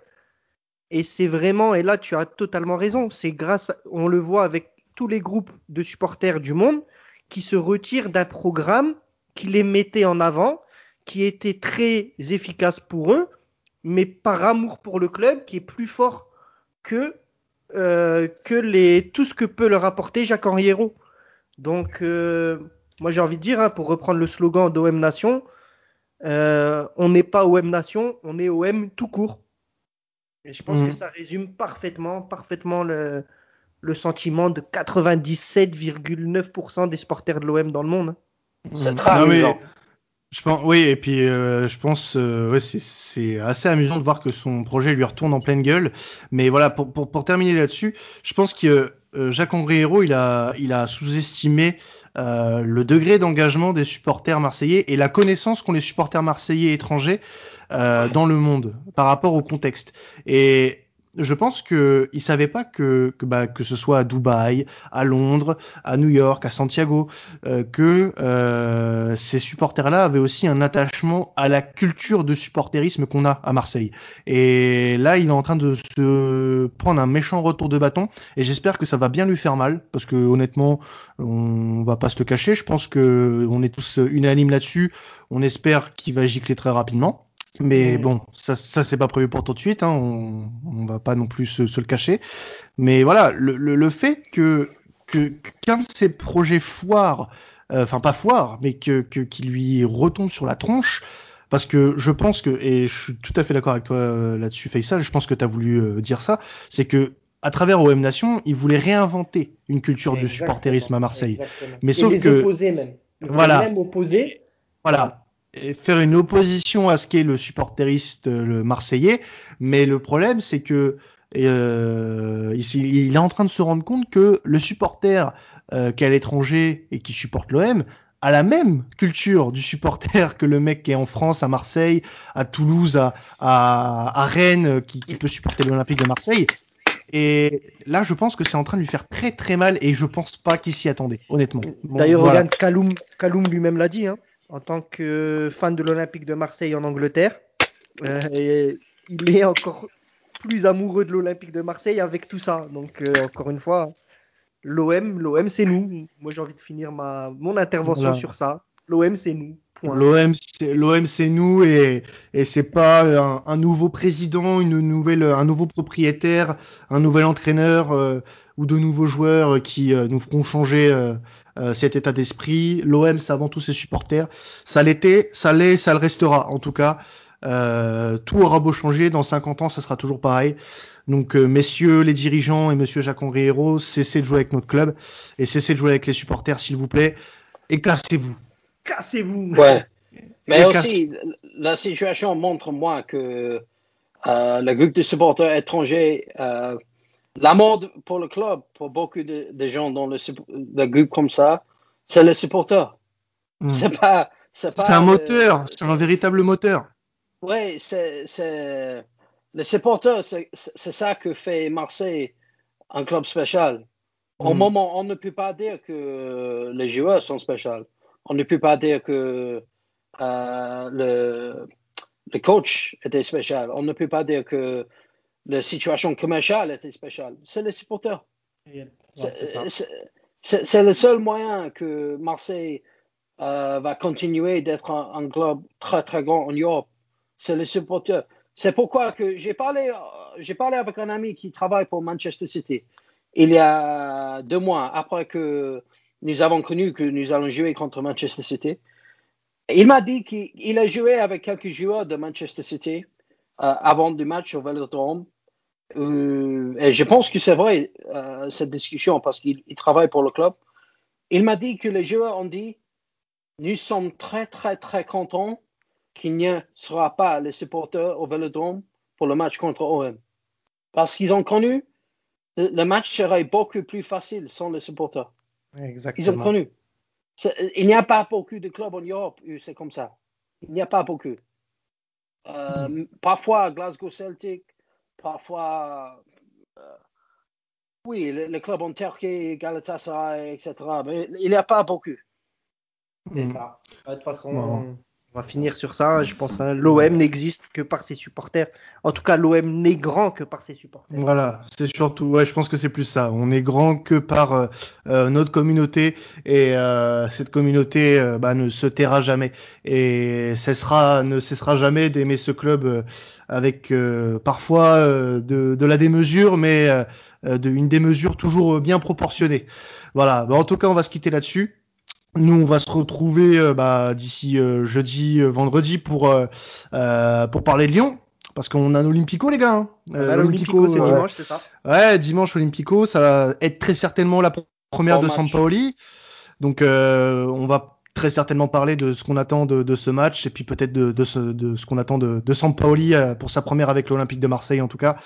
Et c'est vraiment, et là tu as totalement raison, c'est grâce, on le voit avec tous les groupes de supporters du monde qui se retirent d'un programme qui les mettait en avant, qui était très efficace pour eux, mais par amour pour le club qui est plus fort que, euh, que les, tout ce que peut leur apporter Jacques Henriero. Donc, euh, moi j'ai envie de dire, hein, pour reprendre le slogan d'OM Nation, euh, on n'est pas OM Nation, on est OM tout court. Et je pense que mhm. ça résume parfaitement, parfaitement le, sentiment de 97,9% des supporters de l'OM dans le monde. Hein. C'est mhm. très amusant. Je pense, oui, et puis euh, je pense, euh, ouais, c'est assez amusant de voir que son projet lui retourne en pleine gueule. Mais voilà, pour, pour, pour terminer là-dessus, je pense que Jacques-Henri Hérault, il a, il a sous-estimé euh, le degré d'engagement des supporters marseillais et la connaissance qu'ont les supporters marseillais étrangers euh, dans le monde par rapport au contexte. Et je pense que il savait pas que bah, que ce soit à Dubaï, à Londres, à New York, à Santiago, euh, que euh, ces supporters-là avaient aussi un attachement à la culture de supporterisme qu'on a à Marseille. Et là, il est en train de se prendre un méchant retour de bâton, et j'espère que ça va bien lui faire mal, parce que honnêtement, on va pas se le cacher. Je pense que on est tous unanimes là-dessus. On espère qu'il va gicler très rapidement. Mais bon, ça, ça c'est pas prévu pour tout de suite. Hein. On, on va pas non plus se, se le cacher. Mais voilà, le, le, le fait que que qu'un de ces projets foire, euh, enfin pas foire, mais que que qui lui retombe sur la tronche. Parce que je pense que, et je suis tout à fait d'accord avec toi euh, là-dessus, Faisal, je pense que tu as voulu euh, dire ça, c'est que à travers OM Nation, il voulait réinventer une culture de supporterisme à Marseille. exactement. Mais Et sauf les que- opposer même. Voilà. Même opposer. Voilà. Et faire une opposition à ce qu'est le supporteriste euh, le marseillais, mais le problème c'est que euh, il, il est en train de se rendre compte que le supporter euh, qui est à l'étranger et qui supporte l'OM a la même culture du supporter que le mec qui est en France, à Marseille, à Toulouse, à, à, à Rennes, qui, qui peut supporter l'Olympique de Marseille. Et là, je pense que c'est en train de lui faire très très mal et je pense pas qu'il s'y attendait, honnêtement. Bon, D'ailleurs, voilà. regarde, Kaloum, Kaloum lui-même l'a dit, hein, en tant que fan de l'Olympique de Marseille en Angleterre, euh, et il est encore plus amoureux de l'Olympique de Marseille avec tout ça. Donc, euh, encore une fois, l'OM, l'OM, c'est nous. Moi, j'ai envie de finir ma, mon intervention Voilà. sur ça. L'OM, c'est nous. L'OM, c'est l'OM, c'est nous et et c'est pas un, un nouveau président, une nouvelle, un nouveau propriétaire, un nouvel entraîneur euh, ou de nouveaux joueurs qui euh, nous feront changer euh, cet état d'esprit. L'OM, c'est avant tout ses supporters. Ça l'était, ça l'est, ça le restera. En tout cas, euh, tout aura beau changer. Dans 50 ans, ça sera toujours pareil. Donc, euh, messieurs les dirigeants et monsieur Jacques-Henri Hérault, cessez de jouer avec notre club et cessez de jouer avec les supporters, s'il vous plaît, et cassez-vous. Cassez-vous. Ouais. Mais Et aussi, la situation montre moi que euh, le groupe de supporters étrangers, euh, la mode pour le club, pour beaucoup de, de gens dans le, groupe comme ça, c'est le supporter. Mm. C'est pas, c'est un le- moteur, c'est un véritable moteur. Ouais, c'est, le supporter, c'est, ça que fait Marseille un club spécial. Au Mm. moment, on ne peut pas dire que les joueurs sont spéciaux. On ne peut pas dire que euh, le, le coach était spécial. On ne peut pas dire que la situation commerciale était spéciale. C'est les supporters. Ouais, c'est le seul moyen que Marseille euh, va continuer d'être un, un club très très grand en Europe. C'est les supporters. C'est pourquoi que j'ai parlé, j'ai parlé avec un ami qui travaille pour Manchester City il y a deux mois après que nous avons connu que nous allons jouer contre Manchester City. Il m'a dit qu'il il a joué avec quelques joueurs de Manchester City euh, avant du match au Vélodrome. Euh, et je pense que c'est vrai, euh, cette discussion, parce qu'il il travaille pour le club. Il m'a dit que les joueurs ont dit Nous sommes très, très, très contents qu'il n'y sera pas les supporters au Vélodrome pour le match contre OM. Parce qu'ils ont connu, le, match serait beaucoup plus facile sans les supporters. Ils ont Exactement. connu. Il n'y a pas beaucoup de clubs en Europe où c'est comme ça. Il n'y a pas beaucoup. Euh, Parfois Glasgow Celtic, parfois, euh, oui, les, les clubs en Turquie, Galatasaray, etc. Mais il n'y a pas beaucoup. C'est Mm. ça. De toute façon. On va finir sur ça. Je pense que l'OM n'existe que par ses supporters. En tout cas, l'OM n'est grand que par ses supporters. Voilà, c'est surtout, ouais, je pense que c'est plus ça. On est grand que par euh, euh, notre communauté et euh, cette communauté euh, bah, ne se taira jamais et cessera, ne cessera jamais d'aimer ce club euh, avec parfois de, de la démesure, mais de, une démesure toujours bien proportionnée. Voilà, Bah, en tout cas, on va se quitter là-dessus. Nous, on va se retrouver euh, bah, d'ici euh, jeudi, euh, vendredi pour pour parler de Lyon. Parce qu'on a un Olympico, les gars. hein. Bah, L'Olympico, c'est dimanche, c'est ça? Ouais, dimanche Olympico, ça va être très certainement la pr- première de match. Sampaoli. Donc euh, on va très certainement parler de ce qu'on attend de, de ce match et puis peut-être de, de ce, de ce qu'on attend de, de Sampaoli euh, pour sa première avec l'Olympique de Marseille en tout cas.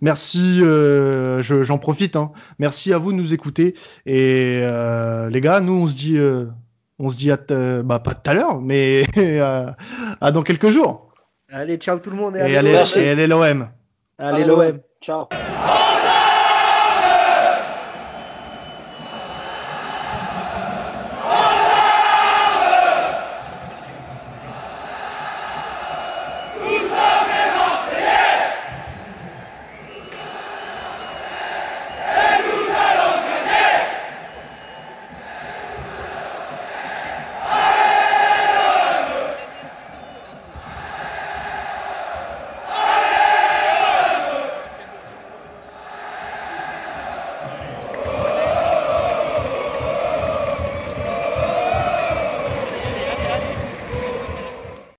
Merci, euh, je- j'en profite. Hein. Merci à vous de nous écouter et euh, les gars, nous on se dit, euh, on se dit à t- bah pas tout à l'heure, mais à, dans quelques jours. Allez, ciao tout le monde. Et Et allez, l'OM. Allez, l'OM. Ciao.